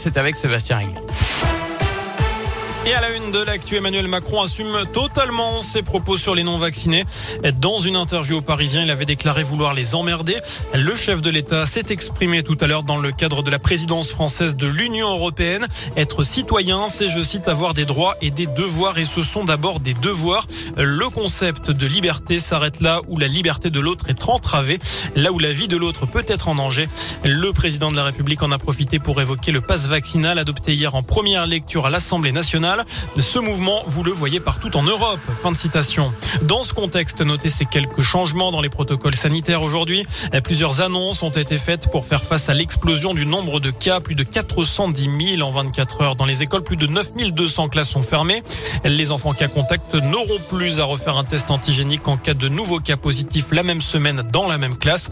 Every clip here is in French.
C'est avec Sébastien Régnier. Et à la une de l'actu, Emmanuel Macron assume totalement ses propos sur les non-vaccinés. Dans une interview au Parisien, il avait déclaré vouloir les emmerder. Le chef de l'État s'est exprimé tout à l'heure dans le cadre de la présidence française de l'Union européenne. Être citoyen, c'est, je cite, avoir des droits et des devoirs. Et ce sont d'abord des devoirs. Le concept de liberté s'arrête là où la liberté de l'autre est entravée, là où la vie de l'autre peut être en danger. Le président de la République en a profité pour évoquer le passe vaccinal adopté hier en première lecture à l'Assemblée nationale. Ce mouvement, vous le voyez partout en Europe. Fin de citation. Dans ce contexte, notez ces quelques changements dans les protocoles sanitaires aujourd'hui. Plusieurs annonces ont été faites pour faire face à l'explosion du nombre de cas. Plus de 410 000 en 24 heures. Dans les écoles, plus de 9 200 classes sont fermées. Les enfants cas contact n'auront plus à refaire un test antigénique en cas de nouveaux cas positifs la même semaine dans la même classe.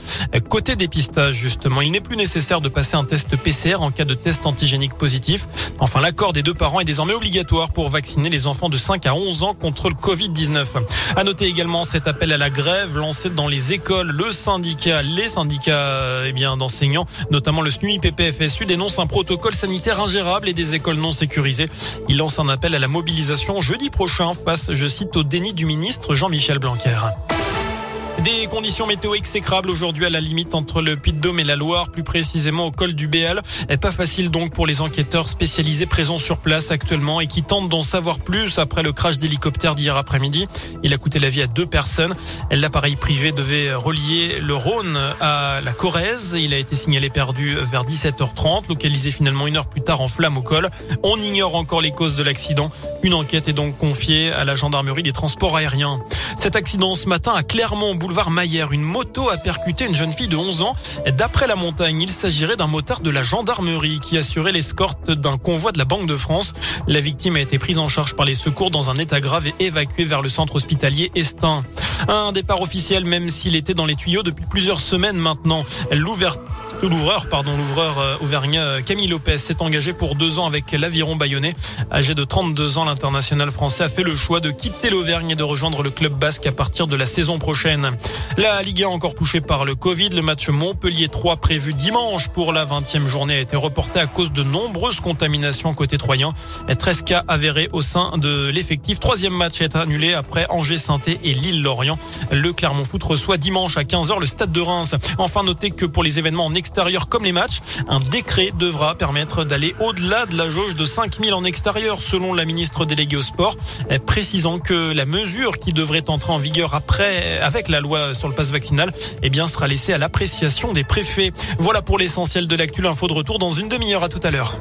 Côté dépistage, justement, il n'est plus nécessaire de passer un test PCR en cas de test antigénique positif. Enfin, l'accord des deux parents est désormais obligatoire pour vacciner les enfants de 5 à 11 ans contre le Covid-19. À noter également cet appel à la grève lancé dans les écoles. Le syndicat, les syndicats eh d'enseignants, notamment le SNUI PPFSU, dénonce un protocole sanitaire ingérable et des écoles non sécurisées. Il lance un appel à la mobilisation jeudi prochain face, je cite, au déni du ministre Jean-Michel Blanquer. Des conditions météo exécrables aujourd'hui à la limite entre le Puy-de-Dôme et la Loire, plus précisément au col du Béal. Pas facile donc pour les enquêteurs spécialisés présents sur place actuellement et qui tentent d'en savoir plus après le crash d'hélicoptère d'hier après-midi. Il a coûté la vie à deux personnes. L'appareil privé devait relier le Rhône à la Corrèze. Il a été signalé perdu vers 17h30, localisé finalement une heure plus tard en flamme au col. On ignore encore les causes de l'accident. Une enquête est donc confiée à la gendarmerie des transports aériens. Cet accident ce matin à Clermont, boulevard Maillère, une moto a percuté une jeune fille de 11 ans. D'après la montagne, il s'agirait d'un motard de la gendarmerie qui assurait l'escorte d'un convoi de la Banque de France. La victime a été prise en charge par les secours dans un état grave et évacuée vers le centre hospitalier Estin. Un départ officiel même s'il était dans les tuyaux depuis plusieurs semaines maintenant. L'ouverture L'ouvreur, pardon, l'ouvreur euh, auvergnat euh, Camille Lopez s'est engagé pour deux ans avec l'aviron bayonnais. Âgé de 32 ans, l'international français a fait le choix de quitter l'Auvergne et de rejoindre le club basque à partir de la saison prochaine. La Ligue 1 encore touchée par le Covid. Le match Montpellier 3 prévu dimanche pour la 20e journée a été reporté à cause de nombreuses contaminations côté troyen. 13 cas avérés au sein de l'effectif. Troisième match est annulé après Angers Sainté et Lille-Lorient. Le Clermont Foot reçoit dimanche à 15h le stade de Reims. Enfin, notez que pour les événements en comme les matchs, un décret devra permettre d'aller au-delà de la jauge de 5000 en extérieur selon la ministre déléguée au sport, précisant que la mesure qui devrait entrer en vigueur après, avec la loi sur le passe vaccinal, eh bien, sera laissée à l'appréciation des préfets. Voilà pour l'essentiel de l'actu. Info de retour dans une demi-heure. À tout à l'heure.